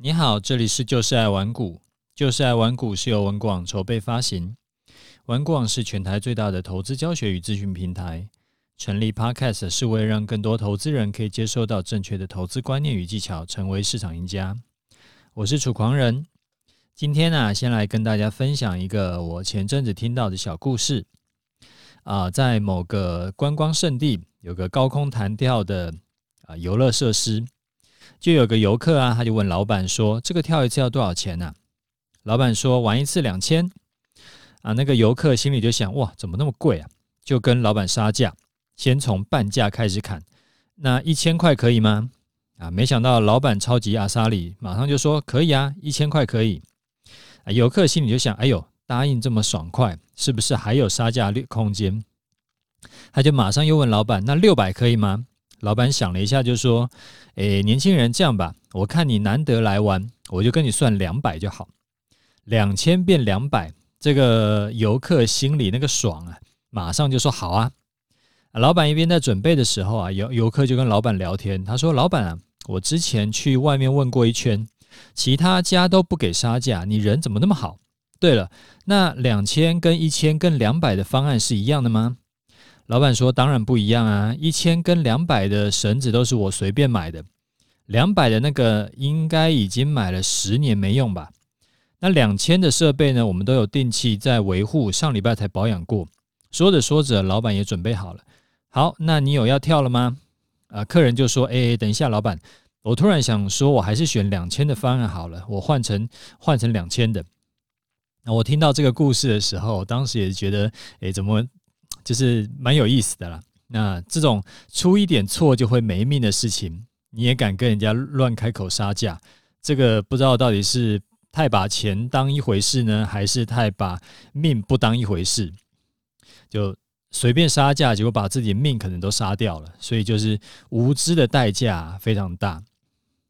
你好，这里是就是爱玩股。就是爱玩股是由文广筹备发行。文广是全台最大的投资教学与咨询平台。成立 Podcast 是为了让更多投资人可以接受到正确的投资观念与技巧，成为市场赢家。我是楚狂人。今天呢、先来跟大家分享一个我前阵子听到的小故事。啊，在某个观光胜地，有个高空弹跳的啊游乐设施。就有个游客啊，他就问老板说：“这个跳一次要多少钱呢、？”老板说：“玩一次两千。”啊，那个游客心里就想：“哇，怎么那么贵啊？”就跟老板杀价，先从半价开始砍。那一千块可以吗？啊，没想到老板超级阿莎里，马上就说：“可以啊，一千块可以。”啊，游客心里就想：“哎呦，答应这么爽快，是不是还有杀价的空间？”他就马上又问老板：“那六百可以吗？”老板想了一下，就说：“诶，年轻人，这样吧，我看你难得来玩，我就跟你算两百就好。两千变两百，这个游客心里那个爽啊，马上就说好啊。老板一边在准备的时候啊，游游客就跟老板聊天，他说：‘老板啊，我之前去外面问过一圈，其他家都不给杀价，你人怎么那么好？对了，那两千跟一千跟两百的方案是一样的吗？’”老板说：“当然不一样啊，一千跟两百的绳子都是我随便买的，两百的那个应该已经买了十年没用吧？那两千的设备呢？我们都有定期在维护，上礼拜才保养过。”说着说着，老板也准备好了。好，那你有要跳了吗？啊，客人就说：“哎，等一下，老板，我突然想说，我还是选两千的方案好了，我换成换成两千的。”那我听到这个故事的时候，当时也觉得：“哎，怎么？”就是蛮有意思的啦。那这种出一点错就会没命的事情，你也敢跟人家乱开口杀价？这个不知道到底是太把钱当一回事呢，还是太把命不当一回事？就随便杀价，结果把自己命可能都杀掉了。所以就是无知的代价非常大。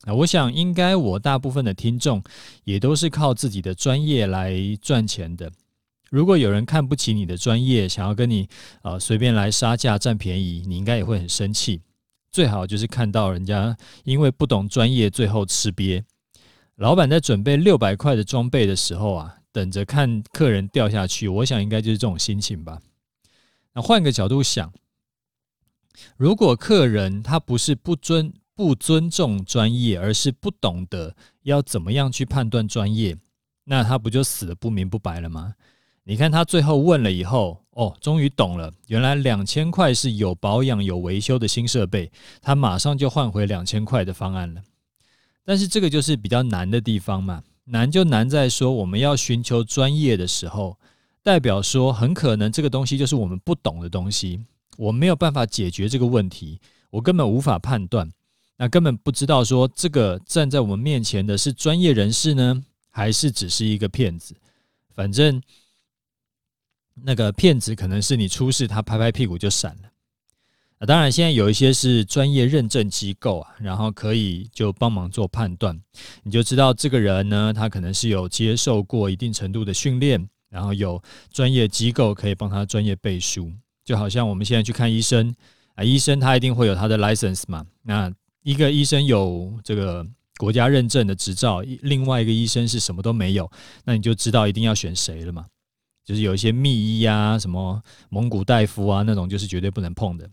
那我想，应该我大部分的听众也都是靠自己的专业来赚钱的。如果有人看不起你的专业，想要跟你呃随便来杀价占便宜，你应该也会很生气。最好就是看到人家因为不懂专业，最后吃瘪。老板在准备六百块的装备的时候啊，等着看客人掉下去，我想应该就是这种心情吧。那换个角度想，如果客人他不是不尊不尊重专业，而是不懂得要怎么样去判断专业，那他不就死得不明不白了吗？你看他最后问了以后，哦，终于懂了，原来两千块是有保养、有维修的新设备，他马上就换回两千块的方案了。但是这个就是比较难的地方嘛，难就难在说我们要寻求专业的时候，代表说很可能这个东西就是我们不懂的东西，我没有办法解决这个问题，我根本无法判断，那根本不知道说这个站在我们面前的是专业人士呢，还是只是一个骗子，反正。那个骗子可能是你出事，他拍拍屁股就闪了。啊，当然现在有一些是专业认证机构啊，然后可以就帮忙做判断，你就知道这个人呢，他可能是有接受过一定程度的训练，然后有专业机构可以帮他专业背书。就好像我们现在去看医生啊，医生他一定会有他的 license 嘛。那一个医生有这个国家认证的执照，另外一个医生是什么都没有，那你就知道一定要选谁了嘛。就是有一些密医啊，什么蒙古大夫啊，那种就是绝对不能碰的。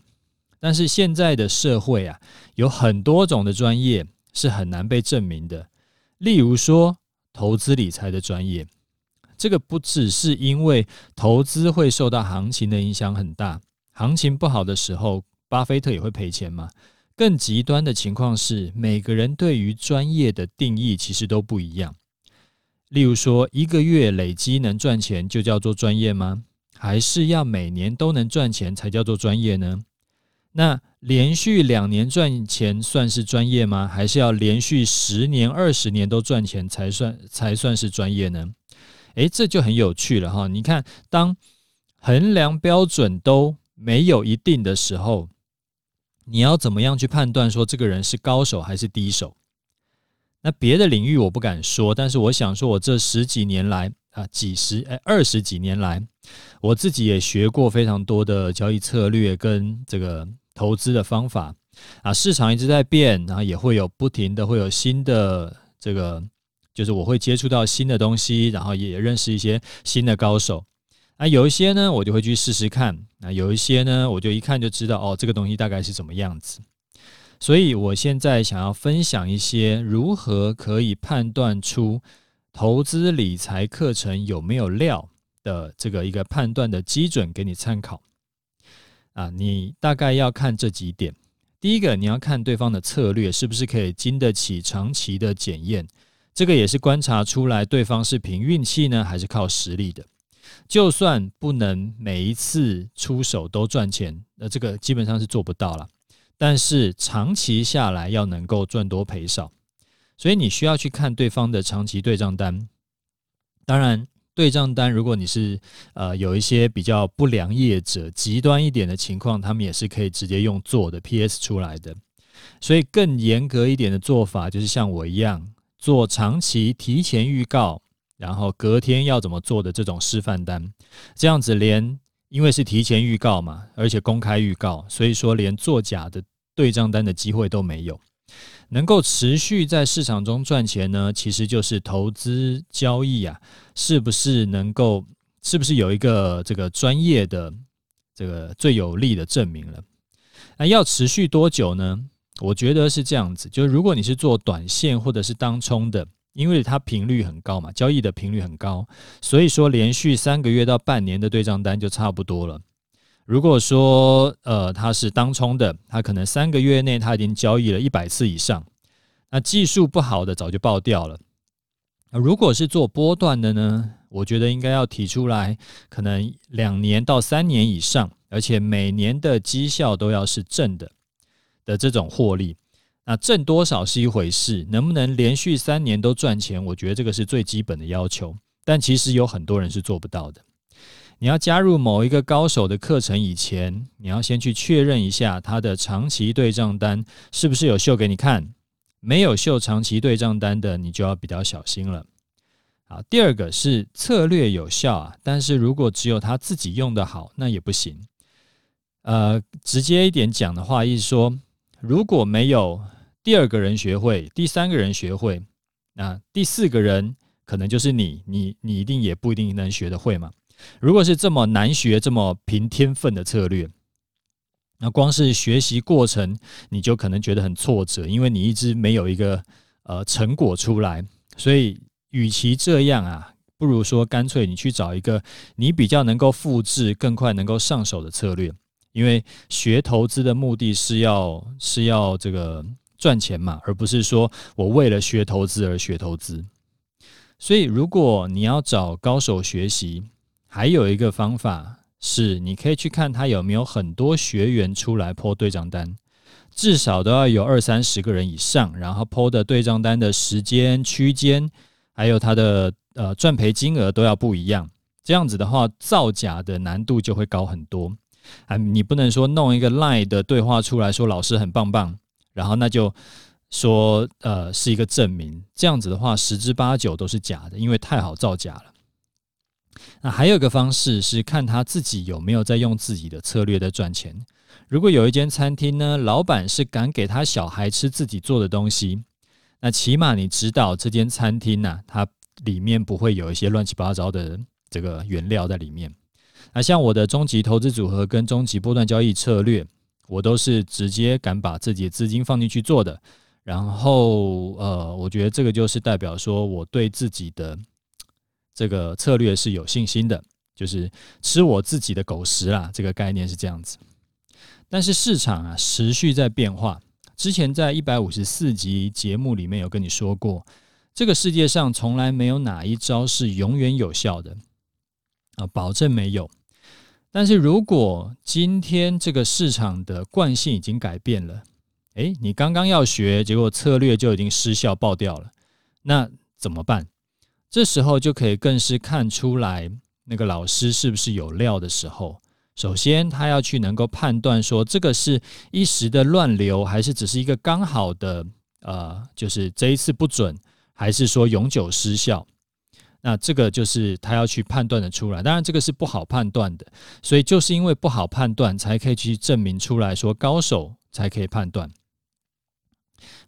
但是现在的社会啊，有很多种的专业是很难被证明的。例如说，投资理财的专业，这个不只是因为投资会受到行情的影响很大，行情不好的时候，巴菲特也会赔钱嘛。更极端的情况是，每个人对于专业的定义其实都不一样。例如说，一个月累积能赚钱就叫做专业吗？还是要每年都能赚钱才叫做专业呢？那连续两年赚钱算是专业吗？还是要连续十年、二十年都赚钱才算才算是专业呢？诶，这就很有趣了哈！你看，当衡量标准都没有一定的时候，你要怎么样去判断说这个人是高手还是低手？那别的领域我不敢说，但是我想说，我这十几年来啊，几十哎二十几年来，我自己也学过非常多的交易策略跟这个投资的方法啊。市场一直在变，然后也会有不停的会有新的这个就是我会接触到新的东西，然后也认识一些新的高手。啊，有一些呢，我就会去试试看。那有一些呢，我就一看就知道哦，这个东西大概是怎么样子。所以我现在想要分享一些如何可以判断出投资理财课程有没有料的这个一个判断的基准给你参考。啊，你大概要看这几点。第一个，你要看对方的策略是不是可以经得起长期的检验。这个也是观察出来对方是凭运气呢，还是靠实力的。就算不能每一次出手都赚钱，那这个基本上是做不到了。但是长期下来要能够赚多赔少，所以你需要去看对方的长期对账单。当然，对账单如果你是呃有一些比较不良业者、极端一点的情况，他们也是可以直接用做的 PS 出来的。所以更严格一点的做法，就是像我一样做长期提前预告。然后隔天要怎么做的这种示范单，这样子连因为是提前预告嘛，而且公开预告，所以说连作假的对账单的机会都没有。能够持续在市场中赚钱呢，其实就是投资交易啊，是不是能够，是不是有一个这个专业的这个最有力的证明了？那要持续多久呢？我觉得是这样子，就是如果你是做短线或者是当冲的。因为它频率很高嘛，交易的频率很高，所以说连续三个月到半年的对账单就差不多了。如果说呃它是当冲的，它可能三个月内它已经交易了一百次以上，那技术不好的早就爆掉了。如果是做波段的呢，我觉得应该要提出来，可能两年到三年以上，而且每年的绩效都要是正的的这种获利。那挣多少是一回事，能不能连续三年都赚钱？我觉得这个是最基本的要求。但其实有很多人是做不到的。你要加入某一个高手的课程以前，你要先去确认一下他的长期对账单是不是有秀给你看。没有秀长期对账单的，你就要比较小心了。好，第二个是策略有效啊，但是如果只有他自己用得好，那也不行。呃，直接一点讲的话，意思说如果没有。第二个人学会，第三个人学会，那第四个人可能就是你，你你一定也不一定能学得会嘛。如果是这么难学、这么凭天分的策略，那光是学习过程你就可能觉得很挫折，因为你一直没有一个呃成果出来。所以，与其这样啊，不如说干脆你去找一个你比较能够复制、更快能够上手的策略，因为学投资的目的是要是要这个。赚钱嘛，而不是说我为了学投资而学投资。所以，如果你要找高手学习，还有一个方法是，你可以去看他有没有很多学员出来 po 对账单，至少都要有二三十个人以上，然后 po 的对账单的时间区间，还有他的呃赚赔金额都要不一样。这样子的话，造假的难度就会高很多。啊，你不能说弄一个赖的对话出来说老师很棒棒。然后那就说，呃，是一个证明。这样子的话，十之八九都是假的，因为太好造假了。那还有一个方式是看他自己有没有在用自己的策略在赚钱。如果有一间餐厅呢，老板是敢给他小孩吃自己做的东西，那起码你知道这间餐厅呢，它里面不会有一些乱七八糟的这个原料在里面。那像我的终极投资组合跟终极波段交易策略。我都是直接敢把自己的资金放进去做的，然后呃，我觉得这个就是代表说我对自己的这个策略是有信心的，就是吃我自己的狗食啦，这个概念是这样子。但是市场啊持续在变化，之前在一百五十四集节目里面有跟你说过，这个世界上从来没有哪一招是永远有效的啊，保证没有。但是如果今天这个市场的惯性已经改变了，诶，你刚刚要学，结果策略就已经失效爆掉了，那怎么办？这时候就可以更是看出来那个老师是不是有料的时候。首先，他要去能够判断说，这个是一时的乱流，还是只是一个刚好的，呃，就是这一次不准，还是说永久失效。那这个就是他要去判断的出来，当然这个是不好判断的，所以就是因为不好判断，才可以去证明出来说高手才可以判断。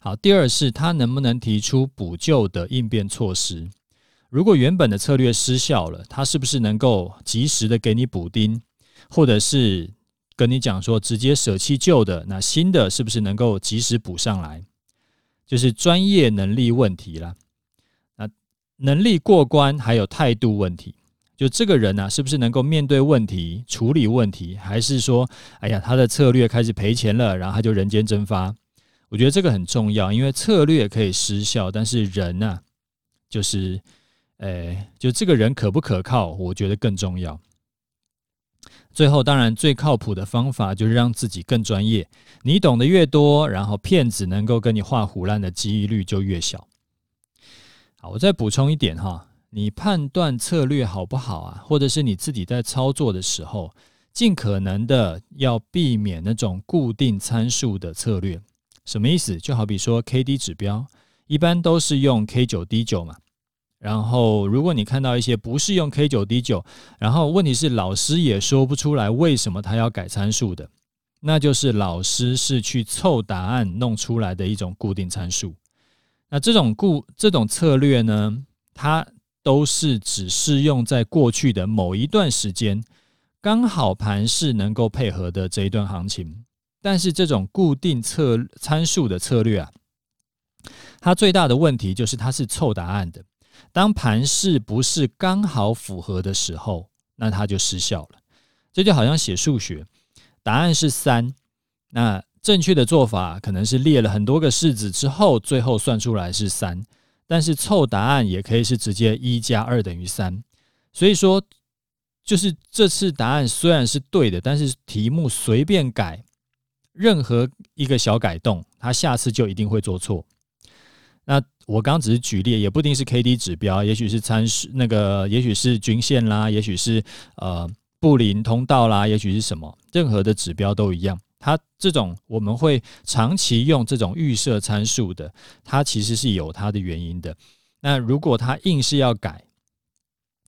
好，第二是他能不能提出补救的应变措施？如果原本的策略失效了，他是不是能够及时的给你补丁，或者是跟你讲说直接舍弃旧的，那新的是不是能够及时补上来？就是专业能力问题啦。能力过关，还有态度问题。就这个人呢、啊，是不是能够面对问题、处理问题，还是说，哎呀，他的策略开始赔钱了，然后他就人间蒸发？我觉得这个很重要，因为策略可以失效，但是人呢、就是，哎，就这个人可不可靠，我觉得更重要。最后，当然最靠谱的方法就是让自己更专业。你懂得越多，然后骗子能够跟你画胡烂的几率就越小。好，我再补充一点哈。你判断策略好不好啊？或者是你自己在操作的时候，尽可能的要避免那种固定参数的策略。什么意思？就好比说 K D 指标，一般都是用 K 九 D 九嘛。然后，如果你看到一些不是用 K 九 D 九，然后问题是老师也说不出来为什么他要改参数的，那就是老师是去凑答案弄出来的一种固定参数。那这种固这种策略呢，它都是只适用在过去的某一段时间，刚好盘势能够配合的这一段行情。但是这种固定策参数的策略啊，它最大的问题就是它是凑答案的。当盘势不是刚好符合的时候，那它就失效了。这就好像写数学，答案是三，那正确的做法可能是列了很多个式子之后，最后算出来是三。但是凑答案也可以是直接一加二等于三，所以说就是这次答案虽然是对的，但是题目随便改任何一个小改动，他下次就一定会做错。那我刚刚只是举例，也不一定是 K D 指标，也许是参数那个，也许是均线啦，也许是呃布林通道啦，也许是什么，任何的指标都一样。它这种我们会长期用这种预设参数的，它其实是有它的原因的。那如果它硬是要改，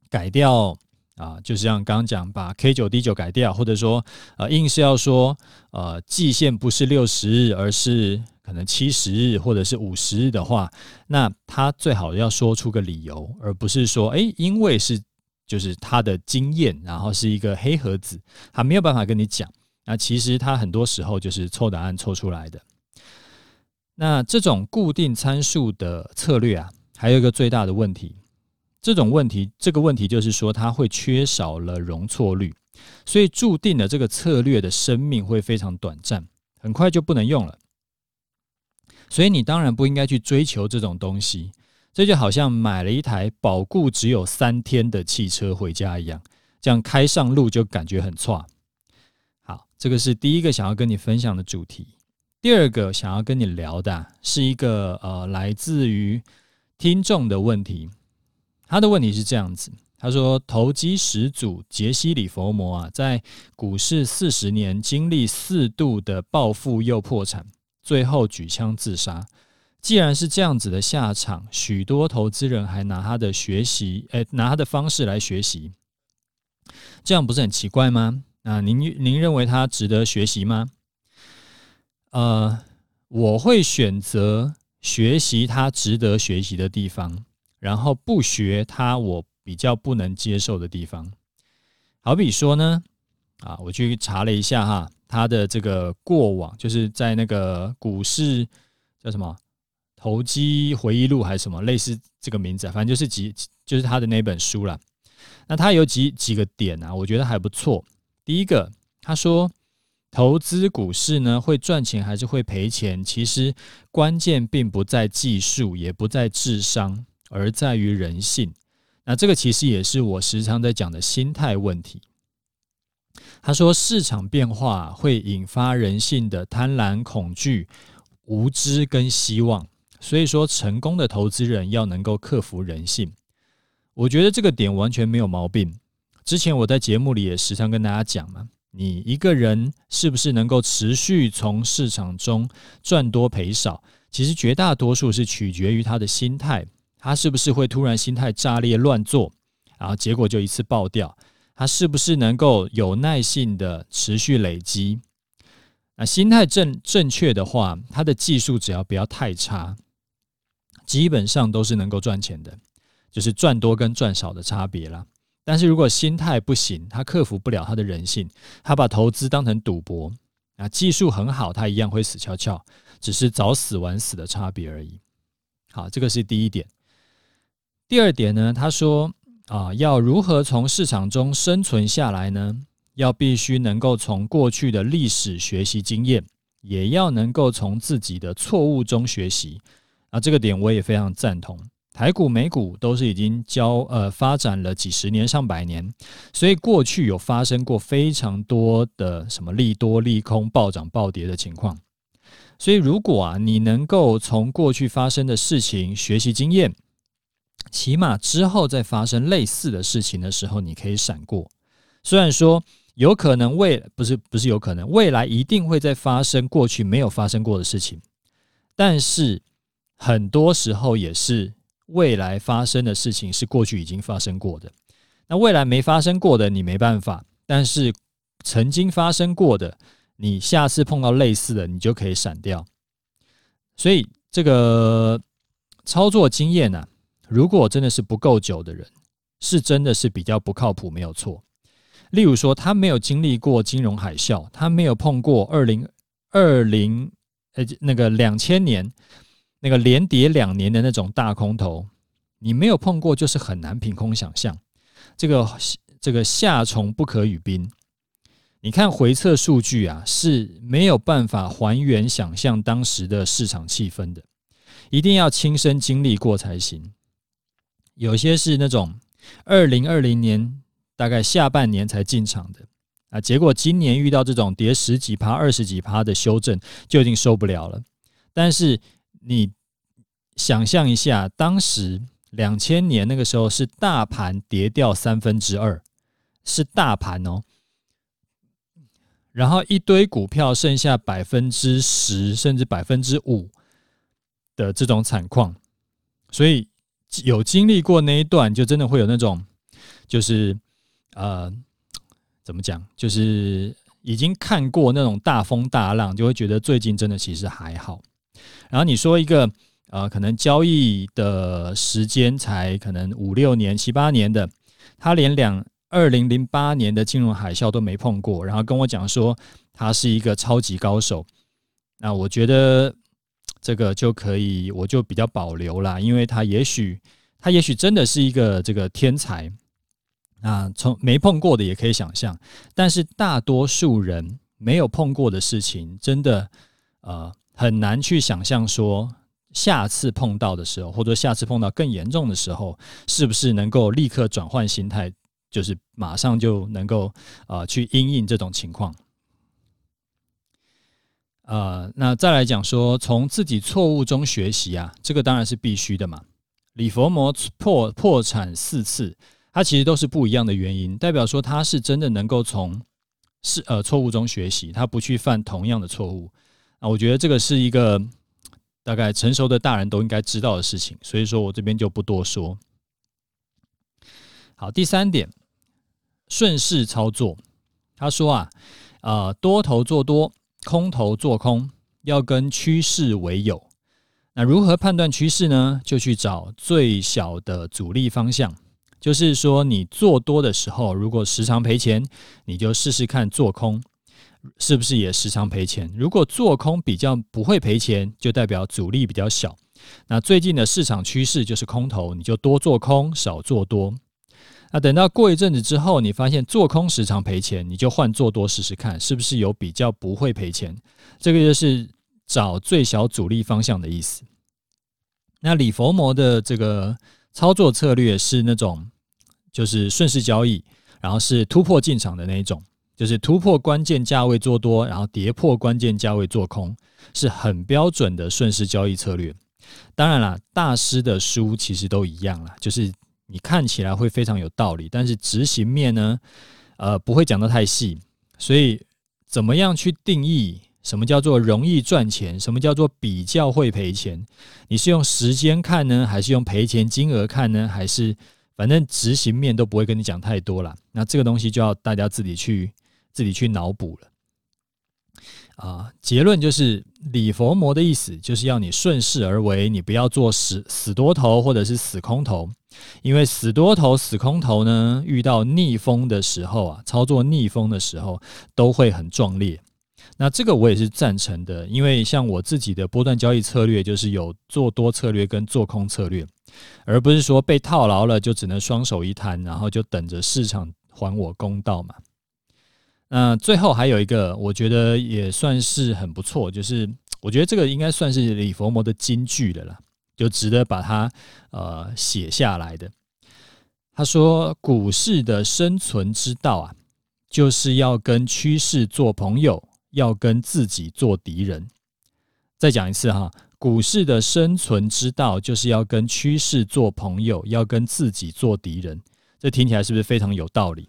改掉啊，就是像刚刚讲把 K 九 D 九改掉，或者说呃硬是要说呃季线不是六十日，而是可能七十日或者是五十日的话，那他最好要说出个理由，而不是说诶，因为是就是他的经验，然后是一个黑盒子，他没有办法跟你讲。那其实它很多时候就是凑答案凑出来的。那这种固定参数的策略啊，还有一个最大的问题，这种问题，这个问题就是说它会缺少了容错率，所以注定了这个策略的生命会非常短暂，很快就不能用了。所以你当然不应该去追求这种东西，这就好像买了一台保固只有三天的汽车回家一样，这样开上路就感觉很差。这个是第一个想要跟你分享的主题。第二个想要跟你聊的是一个呃，来自于听众的问题。他的问题是这样子：他说，投机始祖杰西·里佛摩啊，在股市四十年，经历四度的暴富又破产，最后举枪自杀。既然是这样子的下场，许多投资人还拿他的学习，诶，拿他的方式来学习，这样不是很奇怪吗？那您您认为他值得学习吗？呃，我会选择学习他值得学习的地方，然后不学他我比较不能接受的地方。好比说呢，啊，我去查了一下哈，他的这个过往，就是在那个股市叫什么投机回忆录还是什么类似这个名字，反正就是几就是他的那本书了。那他有几几个点啊，我觉得还不错。第一个，他说，投资股市呢，会赚钱还是会赔钱？其实关键并不在技术，也不在智商，而在于人性。那这个其实也是我时常在讲的心态问题。他说，市场变化会引发人性的贪婪、恐惧、无知跟希望。所以说，成功的投资人要能够克服人性。我觉得这个点完全没有毛病。之前我在节目里也时常跟大家讲嘛，你一个人是不是能够持续从市场中赚多赔少，其实绝大多数是取决于他的心态，他是不是会突然心态炸裂乱做，然后结果就一次爆掉，他是不是能够有耐性的持续累积？那心态正正确的话，他的技术只要不要太差，基本上都是能够赚钱的，就是赚多跟赚少的差别啦。但是如果心态不行，他克服不了他的人性，他把投资当成赌博，啊，技术很好，他一样会死翘翘，只是早死晚死的差别而已。好，这个是第一点。第二点呢，他说啊，要如何从市场中生存下来呢？要必须能够从过去的历史学习经验，也要能够从自己的错误中学习。啊，这个点我也非常赞同。台股、美股都是已经交呃发展了几十年、上百年，所以过去有发生过非常多的什么利多、利空、暴涨、暴跌的情况。所以如果啊，你能够从过去发生的事情学习经验，起码之后再发生类似的事情的时候，你可以闪过。虽然说有可能未不是不是有可能未来一定会再发生过去没有发生过的事情，但是很多时候也是未来发生的事情是过去已经发生过的。那未来没发生过的你没办法，但是曾经发生过的，你下次碰到类似的，你就可以闪掉。所以这个操作经验呢、如果真的是不够久的人，是真的是比较不靠谱，没有错。例如说，他没有经历过金融海啸，他没有碰过二零二零呃那个两千年那个连跌两年的那种大空头，你没有碰过，就是很难凭空想象。这个这个夏虫不可语冰，你看回测数据啊，是没有办法还原想象当时的市场气氛的，一定要亲身经历过才行。有些是那种二零二零年大概下半年才进场的啊，结果今年遇到这种跌十几趴、二十几趴的修正，就已经受不了了。但是你想象一下，当时两千年那个时候是大盘跌掉三分之二，是大盘哦，然后一堆股票剩下百分之十甚至百分之五的这种惨况，所以。有经历过那一段，就真的会有那种，就是呃，怎么讲？就是已经看过那种大风大浪，就会觉得最近真的其实还好。然后你说一个呃，可能交易的时间才可能五六年、七八年的，他连两二零零八年的金融海啸都没碰过，然后跟我讲说他是一个超级高手，那我觉得。这个就可以，我就比较保留啦，因为他也许，他也许真的是一个这个天才啊，从没碰过的也可以想象，但是大多数人没有碰过的事情，真的呃很难去想象说下次碰到的时候，或者下次碰到更严重的时候，是不是能够立刻转换心态，就是马上就能够呃去因应这种情况。呃，那再来讲说，从自己错误中学习啊，这个当然是必须的嘛。李佛摩破破产四次，他其实都是不一样的原因，代表说他是真的能够从是呃错误中学习，他不去犯同样的错误啊。我觉得这个是一个大概成熟的大人都应该知道的事情，所以说我这边就不多说。好，第三点，顺势操作。他说啊，呃，多头做多。空头做空要跟趋势为友，那如何判断趋势呢？就去找最小的阻力方向。就是说，你做多的时候，如果时常赔钱，你就试试看做空，是不是也时常赔钱？如果做空比较不会赔钱，就代表阻力比较小。那最近的市场趋势就是空头，你就多做空，少做多。那等到过一阵子之后，你发现做空时常赔钱，你就换做多试试看，是不是有比较不会赔钱？这个就是找最小阻力方向的意思。那李佛摩的这个操作策略是那种，就是顺势交易，然后是突破进场的那一种，就是突破关键价位做多，然后跌破关键价位做空，是很标准的顺势交易策略。当然啦，大师的书其实都一样啦，就是。你看起来会非常有道理，但是执行面呢，呃，不会讲得太细。所以，怎么样去定义什么叫做容易赚钱，什么叫做比较会赔钱？你是用时间看呢，还是用赔钱金额看呢？还是反正执行面都不会跟你讲太多了。那这个东西就要大家自己去自己去脑补了。啊，结论就是礼佛摩的意思就是要你顺势而为，你不要做死死多头或者是死空头，因为死多头、死空头呢，遇到逆风的时候啊，操作逆风的时候都会很壮烈。那这个我也是赞成的，因为像我自己的波段交易策略就是有做多策略跟做空策略，而不是说被套牢了就只能双手一摊，然后就等着市场还我公道嘛。那最后还有一个，我觉得也算是很不错，就是我觉得这个应该算是李佛摩的金句的啦，就值得把它呃写下来的。他说：“股市的生存之道啊，就是要跟趋势做朋友，要跟自己做敌人。”再讲一次哈，股市的生存之道就是要跟趋势做朋友，要跟自己做敌人。这听起来是不是非常有道理？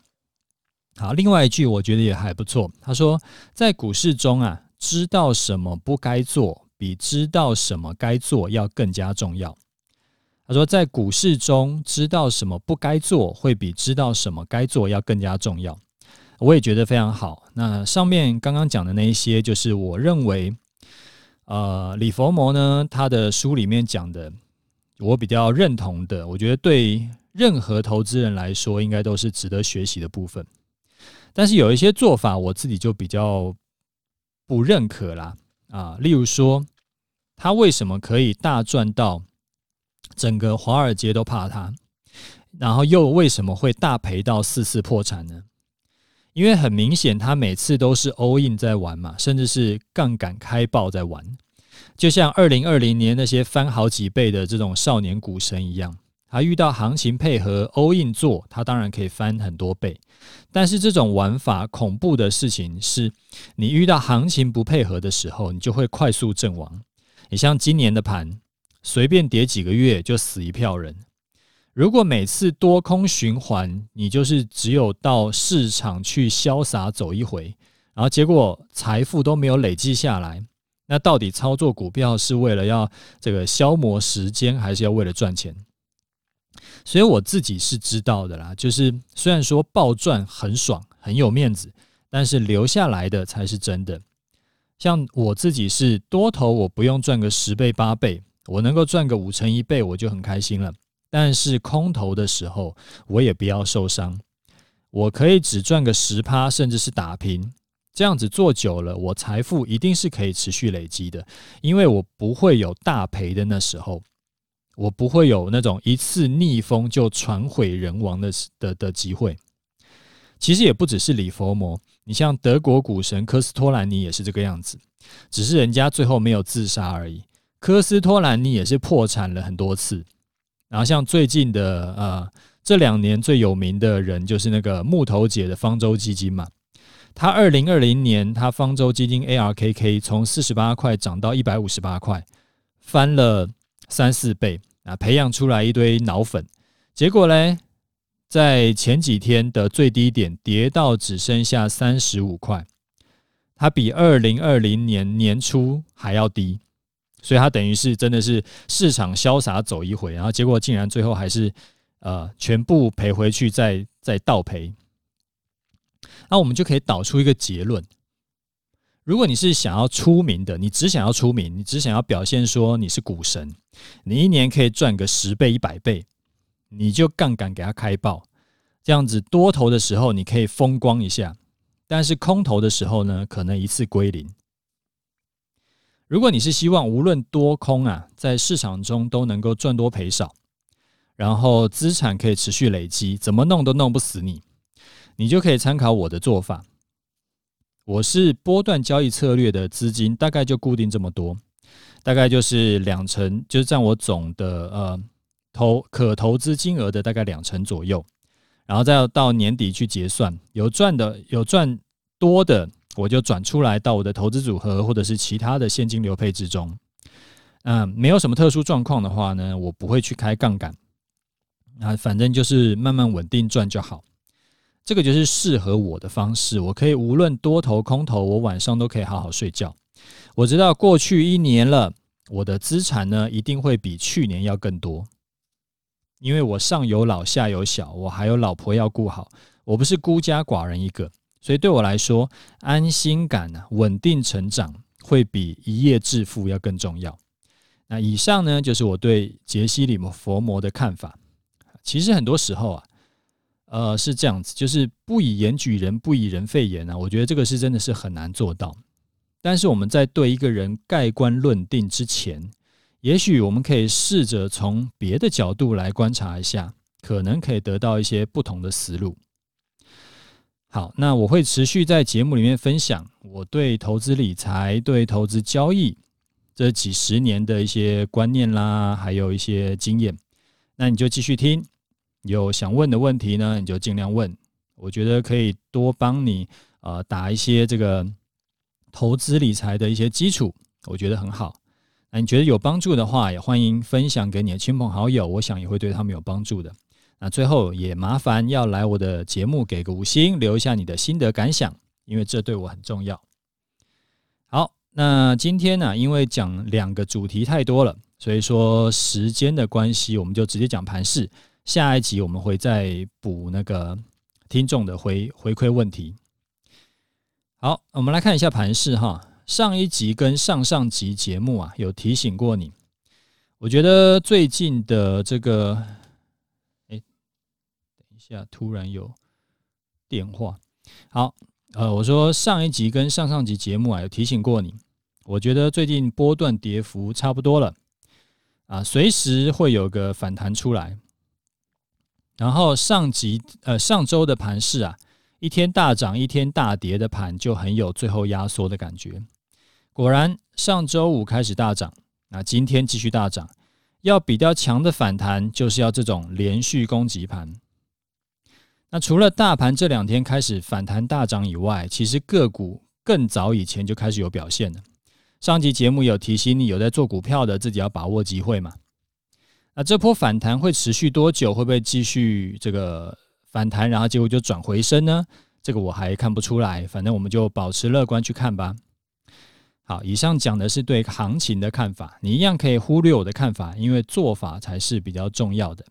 好，另外一句我觉得也还不错。他说，在股市中啊，知道什么不该做，比知道什么该做要更加重要。他说，在股市中知道什么不该做，会比知道什么该做要更加重要。我也觉得非常好。那上面刚刚讲的那一些，就是我认为，呃，李佛摩呢，他的书里面讲的，我比较认同的。我觉得对任何投资人来说，应该都是值得学习的部分。但是有一些做法，我自己就比较不认可啦啊，例如说，他为什么可以大赚到整个华尔街都怕他，然后又为什么会大赔到四次破产呢？因为很明显，他每次都是 all in 在玩嘛，甚至是杠杆开爆在玩，就像二零二零年那些翻好几倍的这种少年股神一样。他遇到行情配合 all in 做，他当然可以翻很多倍。但是这种玩法恐怖的事情是，你遇到行情不配合的时候，你就会快速阵亡。你像今年的盘，随便跌几个月就死一票人。如果每次多空循环，你就是只有到市场去潇洒走一回，然后结果财富都没有累积下来，那到底操作股票是为了要这个消磨时间，还是要为了赚钱？所以我自己是知道的啦，就是虽然说暴赚很爽，很有面子，但是留下来的才是真的。像我自己是多头，我不用赚个十倍八倍，我能够赚个五成一倍，我就很开心了。但是空头的时候，我也不要受伤，我可以只赚个十趴，甚至是打平，这样子做久了，我财富一定是可以持续累积的，因为我不会有大赔的那时候。我不会有那种一次逆风就船毁人亡的的的机会。其实也不只是李佛摩，你像德国股神科斯托兰尼也是这个样子，只是人家最后没有自杀而已。科斯托兰尼也是破产了很多次。然后像最近的呃这两年最有名的人就是那个木头姐的方舟基金嘛，他二零二零年他方舟基金 ARKK 从四十八块涨到一百五十八块，翻了。三四倍啊，培养出来一堆脑粉，结果呢，在前几天的最低点跌到只剩下三十五块，它比二零二零年年初还要低，所以它等于是真的是市场潇洒走一回，然后结果竟然最后还是呃全部赔回去再，再再倒赔，那我们就可以导出一个结论。如果你是想要出名的，你只想要出名，你只想要表现说你是股神，你一年可以赚个十倍、一百倍，你就杠杆给它开爆，这样子多头的时候你可以风光一下，但是空头的时候呢，可能一次归零。如果你是希望无论多空啊，在市场中都能够赚多赔少，然后资产可以持续累积，怎么弄都弄不死你，你就可以参考我的做法。我是波段交易策略的资金，大概就固定这么多，大概就是两成，就是占我总的呃投可投资金额的大概两成左右，然后再要到年底去结算，有赚的有赚多的，我就转出来到我的投资组合或者是其他的现金流配置中。嗯，没有什么特殊状况的话呢，我不会去开杠杆，啊，反正就是慢慢稳定赚就好。这个就是适合我的方式，我可以无论多头空头，我晚上都可以好好睡觉。我知道过去一年了，我的资产呢一定会比去年要更多，因为我上有老下有小，我还有老婆要顾好，我不是孤家寡人一个，所以对我来说，安心感，稳定成长会比一夜致富要更重要。那以上呢，就是我对杰西·李佛摩的看法。其实很多时候啊，呃，是这样子，就是不以言举人，不以人废言啊。我觉得这个是真的是很难做到。但是我们在对一个人盖棺论定之前，也许我们可以试着从别的角度来观察一下，可能可以得到一些不同的思路。好，那我会持续在节目里面分享我对投资理财、对投资交易这几十年的一些观念啦，还有一些经验。那你就继续听，有想问的问题呢，你就尽量问。我觉得可以多帮你呃打一些这个投资理财的一些基础，我觉得很好。那你觉得有帮助的话，也欢迎分享给你的亲朋好友，我想也会对他们有帮助的。那最后也麻烦要来我的节目给个五星，留一下你的心得感想，因为这对我很重要。好，那今天呢，因为讲两个主题太多了，所以说时间的关系，我们就直接讲盘势。下一集我们会再补那个听众的回回馈问题。好，我们来看一下盘势哈。上一集跟上上集节目啊，有提醒过你，我觉得最近的这个。哎，等一下突然有电话，好，呃，我说上一集跟上上集节目啊，有提醒过你，我觉得最近波段跌幅差不多了，啊，随时会有个反弹出来。然后上集呃上周的盘势啊，一天大涨一天大跌的盘就很有最后压缩的感觉。果然上周五开始大涨，那今天继续大涨，要比较强的反弹就是要这种连续攻击盘。那除了大盘这两天开始反弹大涨以外，其实个股更早以前就开始有表现了。上集节目有提醒你，有在做股票的自己要把握机会嘛。那这波反弹会持续多久？会不会继续这个反弹，然后结果就转回升呢？这个我还看不出来，反正我们就保持乐观去看吧。好，以上讲的是对行情的看法，你一样可以忽略我的看法，因为做法才是比较重要的。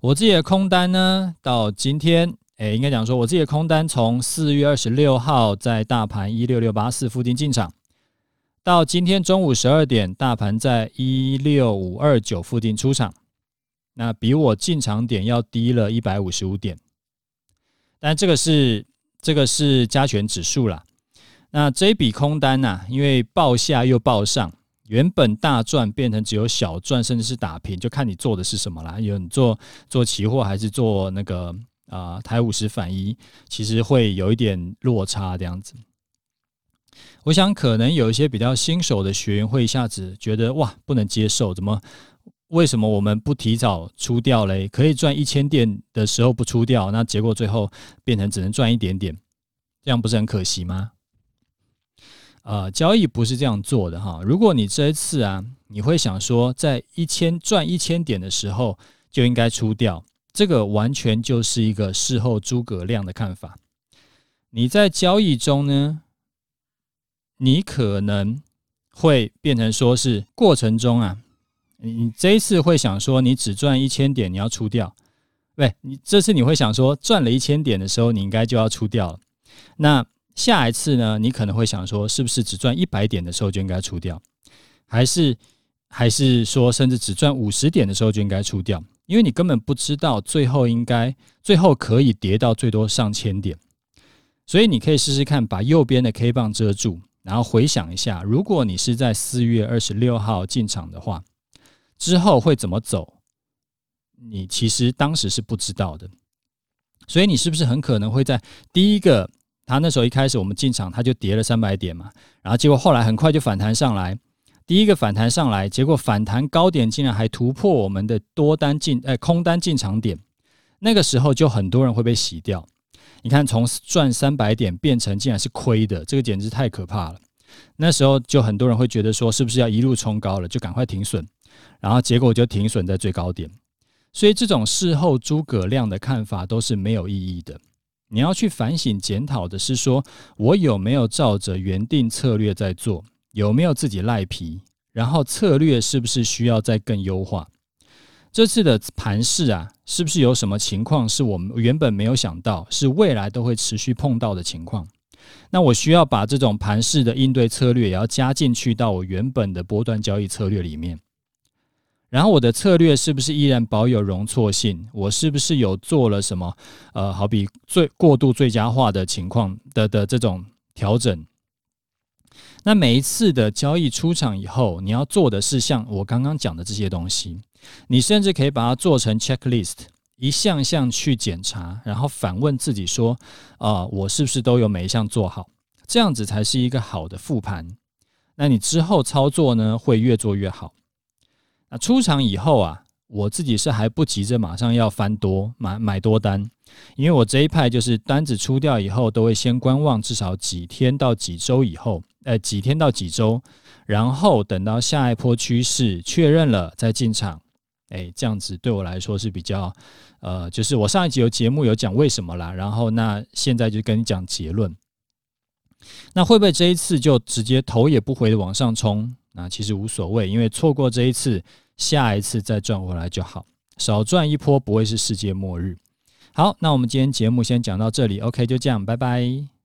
我自己的空单呢，到今天，诶，应该讲说，我自己的空单从四月二十六号在大盘一六六八四附近进场，到今天中午十二点，大盘在一六五二九附近出场，那比我进场点要低了一百五十五点，但这个是这个是加权指数啦，那这一笔空单呢、因为报下又报上。原本大赚变成只有小赚，甚至是打平，就看你做的是什么啦。有你做做期货还是做那个啊、台五十反一，其实会有一点落差这样子。我想可能有一些比较新手的学员会一下子觉得哇，不能接受，怎么为什么我们不提早出掉嘞？可以赚一千点的时候不出掉，那结果最后变成只能赚一点点，这样不是很可惜吗？呃，交易不是这样做的哈。如果你这一次啊，你会想说，在一千赚一千点的时候就应该出掉，这个完全就是一个事后诸葛亮的看法。你在交易中呢，你可能会变成说是过程中啊，你这一次会想说，你只赚一千点，你要出掉，对，你这次你会想说，赚了一千点的时候，你应该就要出掉了，那。下一次呢，你可能会想说，是不是只赚一百点的时候就应该出掉，还是还是说，甚至只赚五十点的时候就应该出掉？因为你根本不知道最后应该最后可以跌到最多上千点，所以你可以试试看，把右边的 K 棒遮住，然后回想一下，如果你是在四月二十六号进场的话，之后会怎么走？你其实当时是不知道的，所以你是不是很可能会在第一个？他那时候一开始我们进场，他就跌了三百点嘛，然后结果后来很快就反弹上来，第一个反弹上来，结果反弹高点竟然还突破我们的多单进，哎，空单进场点，那个时候就很多人会被洗掉。你看从赚三百点变成竟然是亏的，这个简直太可怕了。那时候就很多人会觉得说，是不是要一路冲高了，就赶快停损，然后结果就停损在最高点。所以这种事后诸葛亮的看法都是没有意义的。你要去反省检讨的是说，我有没有照着原定策略在做，有没有自己赖皮，然后策略是不是需要再更优化？这次的盘势啊，是不是有什么情况是我们原本没有想到，是未来都会持续碰到的情况？那我需要把这种盘势的应对策略也要加进去到我原本的波段交易策略里面。然后我的策略是不是依然保有容错性？我是不是有做了什么？呃，好比最过度最佳化的情况的的这种调整。那每一次的交易出场以后，你要做的是像我刚刚讲的这些东西，你甚至可以把它做成 checklist，一项项去检查，然后反问自己说：啊、我是不是都有每一项做好？这样子才是一个好的复盘。那你之后操作呢，会越做越好。那出场以后啊，我自己是还不急着马上要翻多买买多单，因为我这一派就是单子出掉以后，都会先观望至少几天到几周以后，呃，几天到几周，然后等到下一波趋势确认了再进场，哎，这样子对我来说是比较，呃，就是我上一集有节目有讲为什么啦，然后那现在就跟你讲结论，那会不会这一次就直接头也不回的往上冲？那其实无所谓，因为错过这一次，下一次再赚回来就好，少赚一波不会是世界末日。好，那我们今天节目先讲到这里，OK，就这样，拜拜。